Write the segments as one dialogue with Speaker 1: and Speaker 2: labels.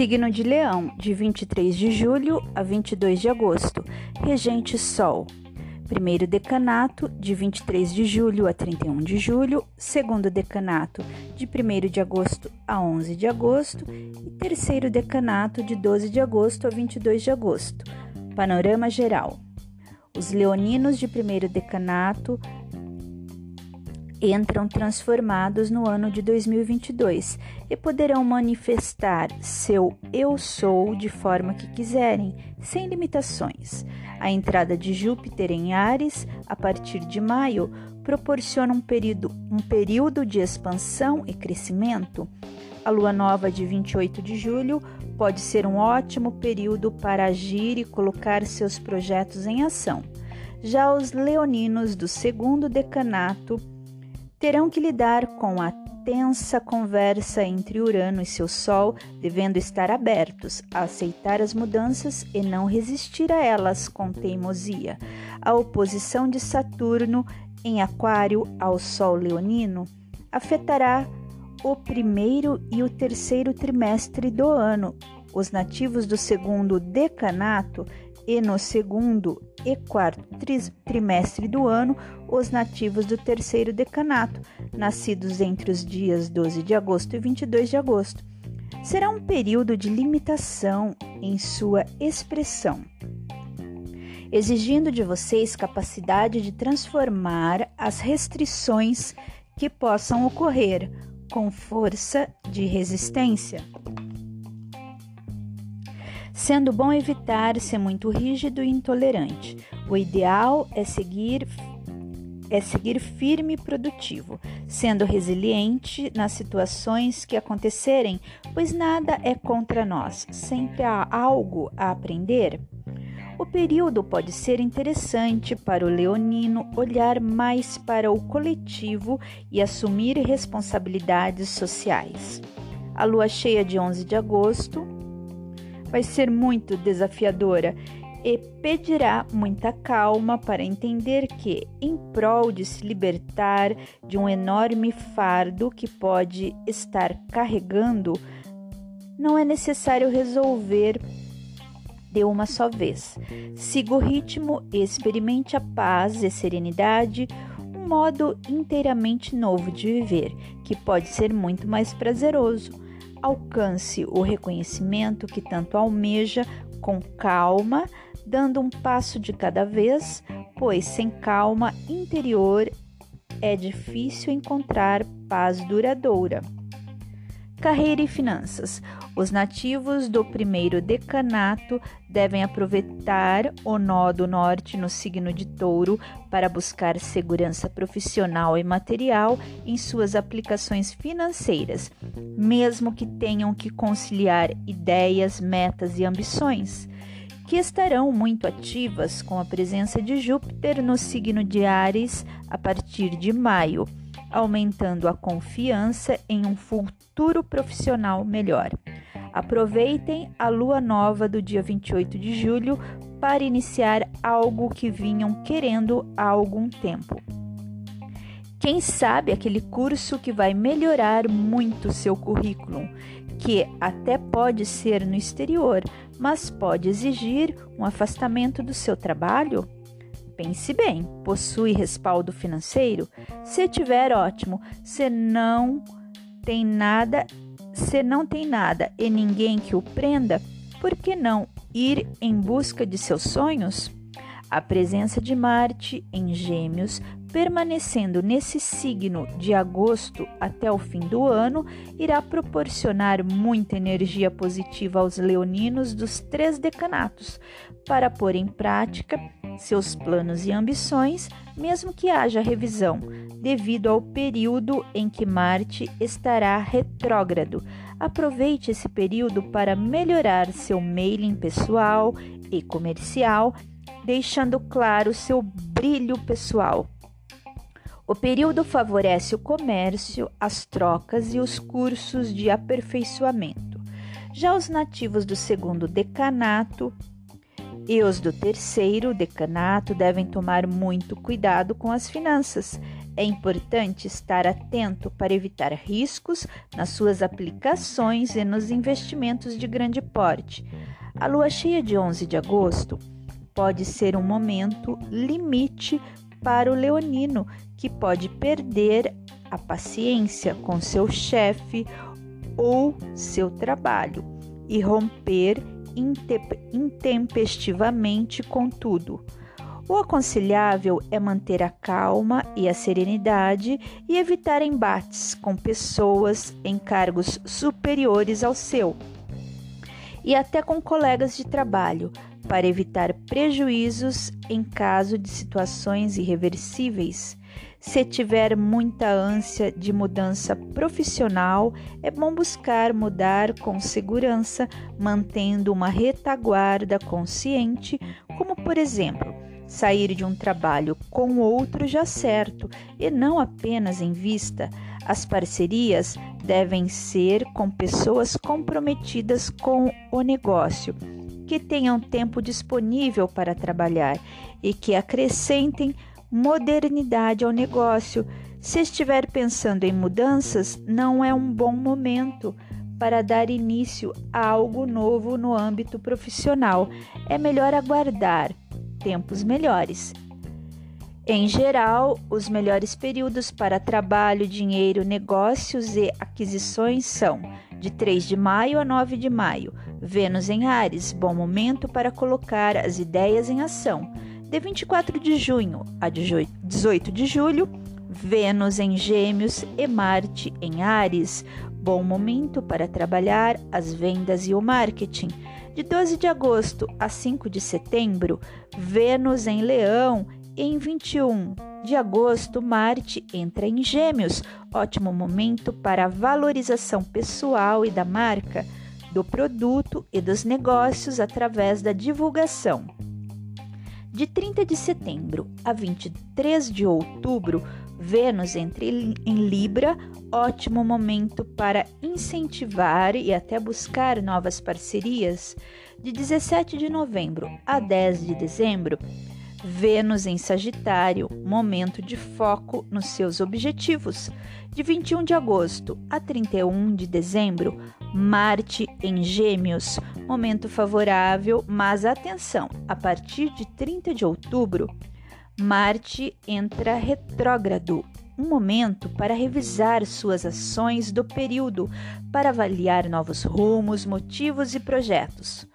Speaker 1: Signo de Leão, de 23 de julho a 22 de agosto. Regente Sol. Primeiro decanato, de 23 de julho a 31 de julho. Segundo decanato, de 1 de agosto a 11 de agosto. E terceiro decanato, de 12 de agosto a 22 de agosto. Panorama geral. Os leoninos de primeiro decanato entram transformados no ano de 2022 e poderão manifestar seu eu sou de forma que quiserem, sem limitações. A entrada de Júpiter em Ares, a partir de maio, proporciona um período, um período de expansão e crescimento. A lua nova de 28 de julho pode ser um ótimo período para agir e colocar seus projetos em ação. Já os leoninos do segundo decanato terão que lidar com a tensa conversa entre Urano e seu Sol, devendo estar abertos a aceitar as mudanças e não resistir a elas com teimosia. A oposição de Saturno em Aquário ao Sol leonino afetará o primeiro e o terceiro trimestre do ano. Os nativos do segundo decanato e no segundo e quarto trimestre do ano os nativos do terceiro decanato, nascidos entre os dias 12 de agosto e 22 de agosto. Será um período de limitação em sua expressão, exigindo de vocês capacidade de transformar as restrições que possam ocorrer com força de resistência sendo bom evitar ser muito rígido e intolerante. O ideal é seguir é seguir firme e produtivo, sendo resiliente nas situações que acontecerem, pois nada é contra nós, sempre há algo a aprender. O período pode ser interessante para o leonino olhar mais para o coletivo e assumir responsabilidades sociais. A lua cheia de 11 de agosto vai ser muito desafiadora e pedirá muita calma para entender que, em prol de se libertar de um enorme fardo que pode estar carregando, não é necessário resolver de uma só vez. Siga o ritmo e experimente a paz e serenidade, um modo inteiramente novo de viver, que pode ser muito mais prazeroso alcance o reconhecimento que tanto almeja com calma, dando um passo de cada vez, pois sem calma interior é difícil encontrar paz duradoura. Carreira e finanças. Os nativos do primeiro decanato devem aproveitar o nó do norte no signo de Touro para buscar segurança profissional e material em suas aplicações financeiras, mesmo que tenham que conciliar ideias, metas e ambições, que estarão muito ativas com a presença de Júpiter no signo de Ares a partir de maio aumentando a confiança em um futuro profissional melhor. Aproveitem a lua nova do dia 28 de julho para iniciar algo que vinham querendo há algum tempo. Quem sabe aquele curso que vai melhorar muito seu currículo, que até pode ser no exterior, mas pode exigir um afastamento do seu trabalho? Pense bem, possui respaldo financeiro? Se tiver, ótimo. Se não tem nada, se não tem nada e ninguém que o prenda, por que não ir em busca de seus sonhos? A presença de Marte em Gêmeos, permanecendo nesse signo de agosto até o fim do ano, irá proporcionar muita energia positiva aos leoninos dos três decanatos para pôr em prática seus planos e ambições, mesmo que haja revisão, devido ao período em que Marte estará retrógrado. Aproveite esse período para melhorar seu mailing pessoal e comercial, deixando claro seu brilho pessoal. O período favorece o comércio, as trocas e os cursos de aperfeiçoamento. Já os nativos do segundo decanato e os do terceiro decanato devem tomar muito cuidado com as finanças. É importante estar atento para evitar riscos nas suas aplicações e nos investimentos de grande porte. A lua cheia de 11 de agosto pode ser um momento limite para o leonino, que pode perder a paciência com seu chefe ou seu trabalho e romper intempestivamente com tudo. O aconselhável é manter a calma e a serenidade e evitar embates com pessoas em cargos superiores ao seu e até com colegas de trabalho, para evitar prejuízos em caso de situações irreversíveis. Se tiver muita ânsia de mudança profissional, é bom buscar mudar com segurança, mantendo uma retaguarda consciente, como por exemplo, sair de um trabalho com outro já certo e não apenas em vista. As parcerias devem ser com pessoas comprometidas com o negócio, que tenham tempo disponível para trabalhar e que acrescentem modernidade ao negócio. Se estiver pensando em mudanças, não é um bom momento para dar início a algo novo no âmbito profissional. É melhor aguardar tempos melhores. Em geral, os melhores períodos para trabalho, dinheiro, negócios e aquisições são de 3 de maio a 9 de maio. Vênus em Ares, bom momento para colocar as ideias em ação. De 24 de junho a 18 de julho, Vênus em Gêmeos e Marte em Ares, bom momento para trabalhar as vendas e o marketing. De 12 de agosto a 5 de setembro, Vênus em Leão. Em 21 de agosto, Marte entra em Gêmeos. Ótimo momento para a valorização pessoal e da marca, do produto e dos negócios através da divulgação. De 30 de setembro a 23 de outubro, Vênus entra em Libra, ótimo momento para incentivar e até buscar novas parcerias. De 17 de novembro a 10 de dezembro, Vênus em Sagitário, momento de foco nos seus objetivos. De 21 de agosto a 31 de dezembro, Marte em Gêmeos, momento favorável, mas atenção, a partir de 30 de outubro, Marte entra retrógrado, um momento para revisar suas ações do período, para avaliar novos rumos, motivos e projetos.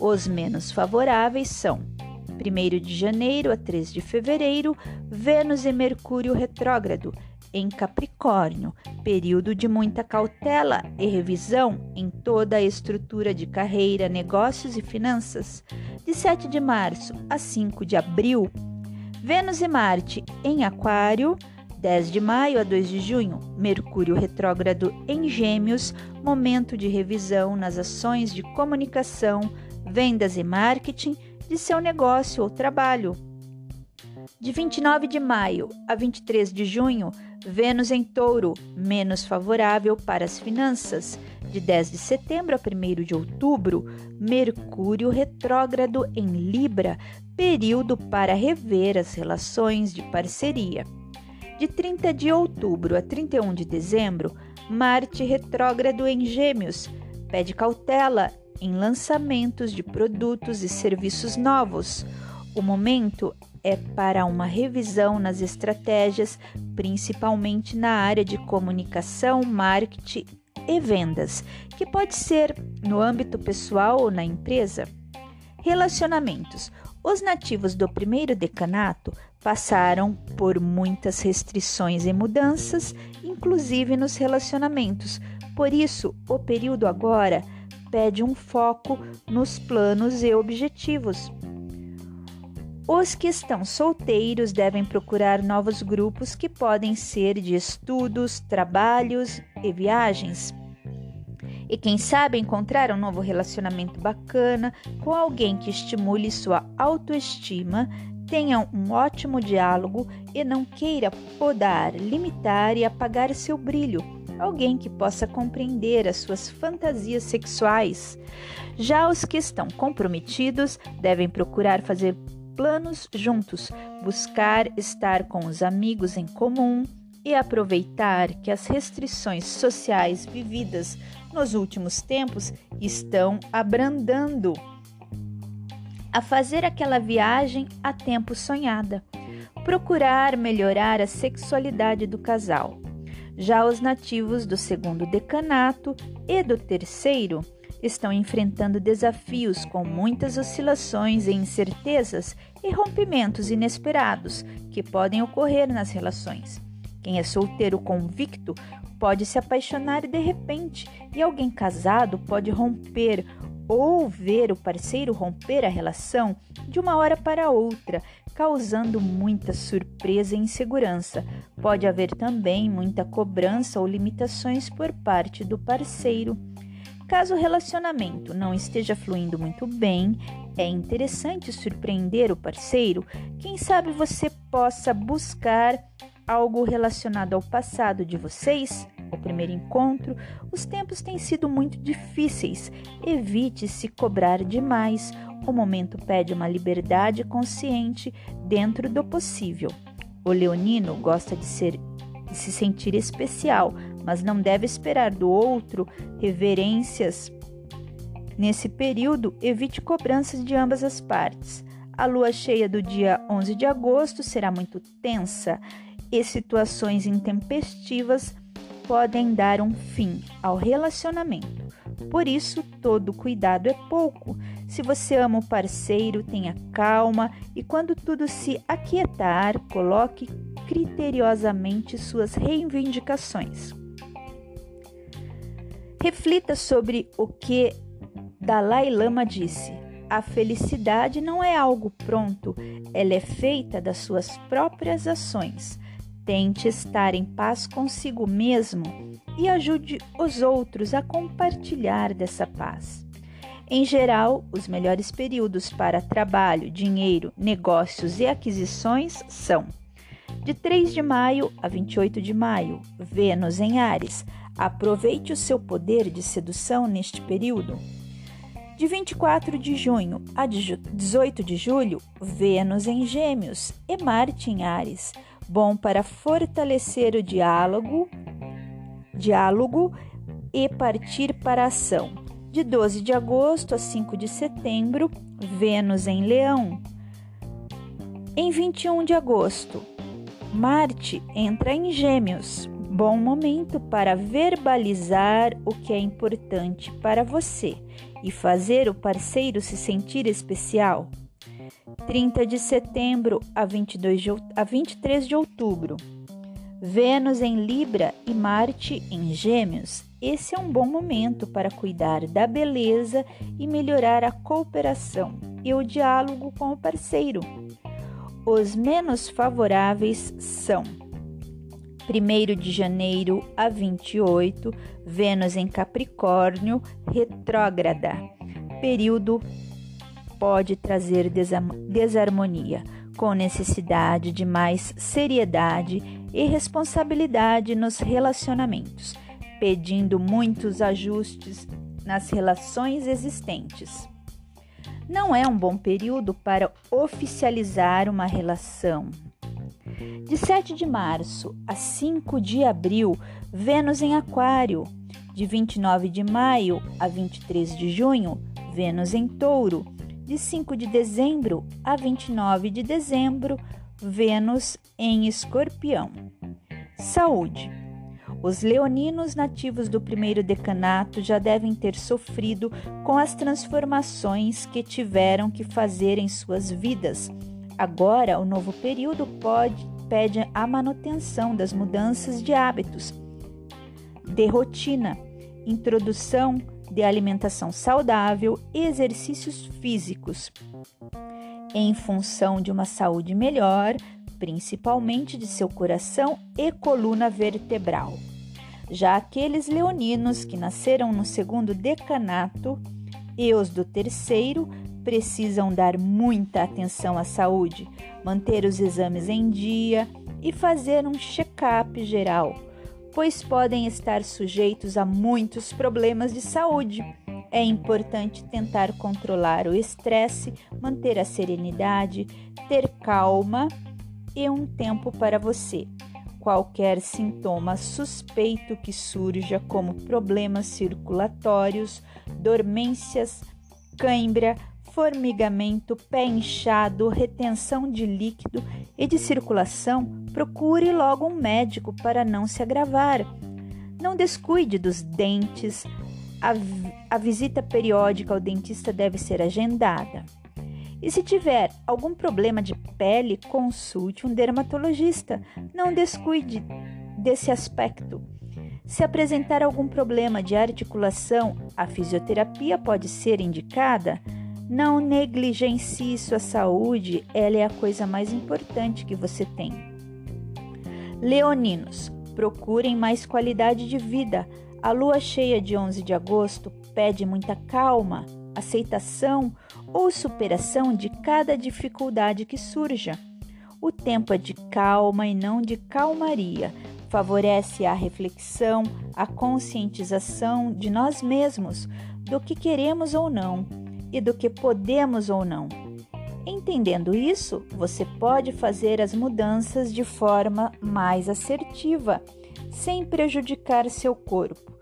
Speaker 1: Os menos favoráveis são 1 de janeiro a 3 de fevereiro, Vênus e Mercúrio retrógrado em Capricórnio, período de muita cautela e revisão em toda a estrutura de carreira, negócios e finanças. De 7 de março a 5 de abril, Vênus e Marte em Aquário, 10 de maio a 2 de junho, Mercúrio retrógrado em Gêmeos, momento de revisão nas ações de comunicação, vendas e marketing de seu negócio ou trabalho. De 29 de maio a 23 de junho, Vênus em Touro, menos favorável para as finanças. De 10 de setembro a 1 de outubro, Mercúrio retrógrado em Libra, período para rever as relações de parceria. De 30 de outubro a 31 de dezembro, Marte retrógrado em Gêmeos pede cautela em lançamentos de produtos e serviços novos. O momento é para uma revisão nas estratégias, principalmente na área de comunicação, marketing e vendas, que pode ser no âmbito pessoal ou na empresa. Relacionamentos. Os nativos do primeiro decanato passaram por muitas restrições e mudanças, inclusive nos relacionamentos. Por isso, o período agora pede um foco nos planos e objetivos. Os que estão solteiros devem procurar novos grupos que podem ser de estudos, trabalhos e viagens. E quem sabe encontrar um novo relacionamento bacana com alguém que estimule sua autoestima, tenha um ótimo diálogo e não queira podar, limitar e apagar seu brilho. Alguém que possa compreender as suas fantasias sexuais. Já os que estão comprometidos devem procurar fazer planos juntos, buscar estar com os amigos em comum e aproveitar que as restrições sociais vividas nos últimos tempos estão abrandando a fazer aquela viagem a tempo sonhada. Procurar melhorar a sexualidade do casal. Já os nativos do segundo decanato e do terceiro estão enfrentando desafios com muitas oscilações e incertezas e rompimentos inesperados que podem ocorrer nas relações. Quem é solteiro convicto pode se apaixonar de repente, e alguém casado pode romper ou ver o parceiro romper a relação de uma hora para outra, causando muita surpresa e insegurança. Pode haver também muita cobrança ou limitações por parte do parceiro. Caso o relacionamento não esteja fluindo muito bem, é interessante surpreender o parceiro. Quem sabe você possa buscar algo relacionado ao passado de vocês, o primeiro encontro, os tempos têm sido muito difíceis. Evite se cobrar demais. O momento pede uma liberdade consciente dentro do possível. O leonino gosta de ser de se sentir especial, mas não deve esperar do outro reverências. Nesse período, evite cobranças de ambas as partes. A lua cheia do dia 11 de agosto será muito tensa e situações intempestivas podem dar um fim ao relacionamento. Por isso, todo cuidado é pouco. Se você ama o parceiro, tenha calma e quando tudo se aquietar, coloque criteriosamente suas reivindicações. Reflita sobre o que Dalai Lama disse. A felicidade não é algo pronto, ela é feita das suas próprias ações. Tente estar em paz consigo mesmo e ajude os outros a compartilhar dessa paz. Em geral, os melhores períodos para trabalho, dinheiro, negócios e aquisições são de 3 de maio a 28 de maio, Vênus em Ares. Aproveite o seu poder de sedução neste período. De 24 de junho a 18 de julho, Vênus em Gêmeos e Marte em Ares bom para fortalecer o diálogo, diálogo e partir para a ação. De 12 de agosto a 5 de setembro, Vênus em Leão. Em 21 de agosto, Marte entra em Gêmeos. Bom momento para verbalizar o que é importante para você e fazer o parceiro se sentir especial. 30 de setembro a, 22 de, a 23 de outubro. Vênus em Libra e Marte em Gêmeos. Esse é um bom momento para cuidar da beleza e melhorar a cooperação e o diálogo com o parceiro. Os menos favoráveis são 1 de janeiro a 28, Vênus em Capricórnio, retrógrada, período pode trazer desarmonia, com necessidade de mais seriedade e responsabilidade nos relacionamentos, pedindo muitos ajustes nas relações existentes. Não é um bom período para oficializar uma relação. De 7 de março a 5 de abril, Vênus em Aquário. De 29 de maio a 23 de junho, Vênus em Touro de 5 de dezembro a 29 de dezembro, Vênus em Escorpião. Saúde. Os leoninos nativos do primeiro decanato já devem ter sofrido com as transformações que tiveram que fazer em suas vidas. Agora, o novo período pode, pede a manutenção das mudanças de hábitos, de rotina, introdução de alimentação saudável e exercícios físicos, em função de uma saúde melhor, principalmente de seu coração e coluna vertebral. Já aqueles leoninos que nasceram no segundo decanato e os do terceiro precisam dar muita atenção à saúde, manter os exames em dia e fazer um check-up geral pois podem estar sujeitos a muitos problemas de saúde. É importante tentar controlar o estresse, manter a serenidade, ter calma e um tempo para você. Qualquer sintoma suspeito que surja, como problemas circulatórios, dormências, cãibra, formigamento, pé inchado, retenção de líquido e de circulação, procure logo um médico para não se agravar. Não descuide dos dentes. A, a visita periódica ao dentista deve ser agendada. E se tiver algum problema de pele, consulte um dermatologista. Não descuide desse aspecto. Se apresentar algum problema de articulação, a fisioterapia pode ser indicada. Não negligencie sua saúde, ela é a coisa mais importante que você tem. Leoninos, procurem mais qualidade de vida. A lua cheia de 11 de agosto pede muita calma, aceitação ou superação de cada dificuldade que surja. O tempo é de calma e não de calmaria. Favorece a reflexão, a conscientização de nós mesmos, do que queremos ou não e do que podemos ou não. Entendendo isso, você pode fazer as mudanças de forma mais assertiva, sem prejudicar seu corpo.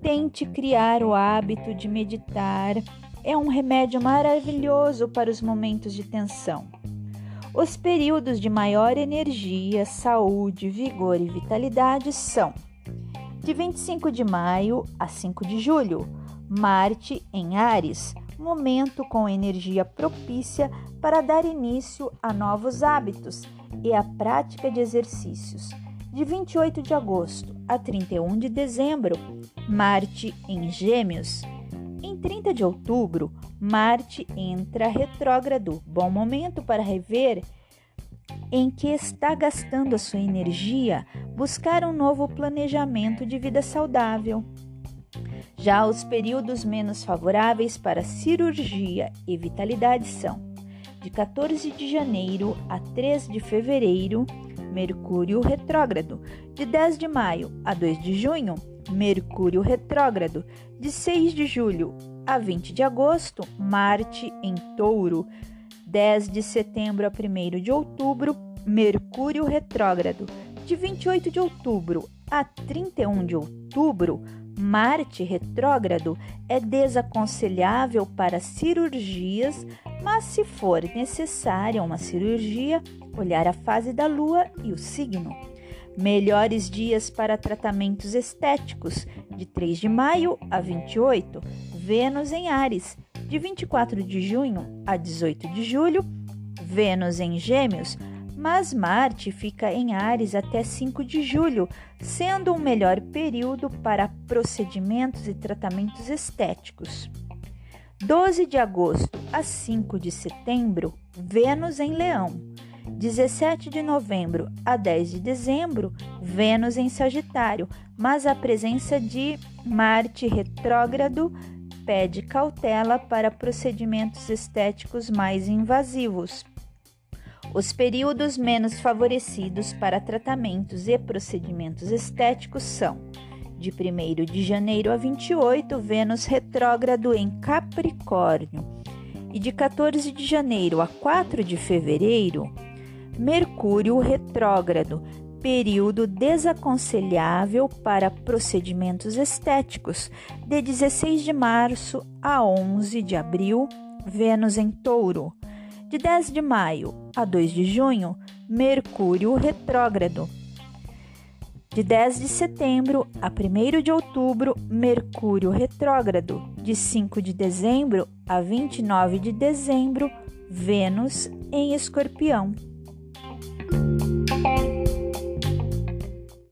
Speaker 1: Tente criar o hábito de meditar. É um remédio maravilhoso para os momentos de tensão. Os períodos de maior energia, saúde, vigor e vitalidade são de 25 de maio a 5 de julho, Marte em Ares, momento com energia propícia para dar início a novos hábitos e a prática de exercícios. De 28 de agosto a 31 de dezembro, Marte em Gêmeos. Em 30 de outubro, Marte entra retrógrado, bom momento para rever em que está gastando a sua energia, buscar um novo planejamento de vida saudável. Já os períodos menos favoráveis para cirurgia e vitalidade são de 14 de janeiro a 3 de fevereiro, Mercúrio retrógrado, de 10 de maio a 2 de junho, Mercúrio retrógrado, de 6 de julho a 20 de agosto, Marte em Touro, 10 de setembro a 1 de outubro, Mercúrio retrógrado, de 28 de outubro a 31 de outubro, Marte retrógrado é desaconselhável para cirurgias, mas se for necessária uma cirurgia, olhar a fase da Lua e o signo. Melhores dias para tratamentos estéticos: de 3 de maio a 28, Vênus em Ares, de 24 de junho a 18 de julho, Vênus em Gêmeos, mas Marte fica em Ares até 5 de julho, sendo um melhor período para procedimentos e tratamentos estéticos. 12 de agosto a 5 de setembro, Vênus em Leão. 17 de novembro a 10 de dezembro, Vênus em Sagitário, mas a presença de Marte retrógrado pede cautela para procedimentos estéticos mais invasivos. Os períodos menos favorecidos para tratamentos e procedimentos estéticos são de 1 de janeiro a 28, Vênus retrógrado em Capricórnio, e de 14 de janeiro a 4 de fevereiro, Mercúrio retrógrado, período desaconselhável para procedimentos estéticos, de 16 de março a 11 de abril, Vênus em Touro. De 10 de maio a 2 de junho, Mercúrio retrógrado. De 10 de setembro a 1 de outubro, Mercúrio retrógrado. De 5 de dezembro a 29 de dezembro, Vênus em Escorpião.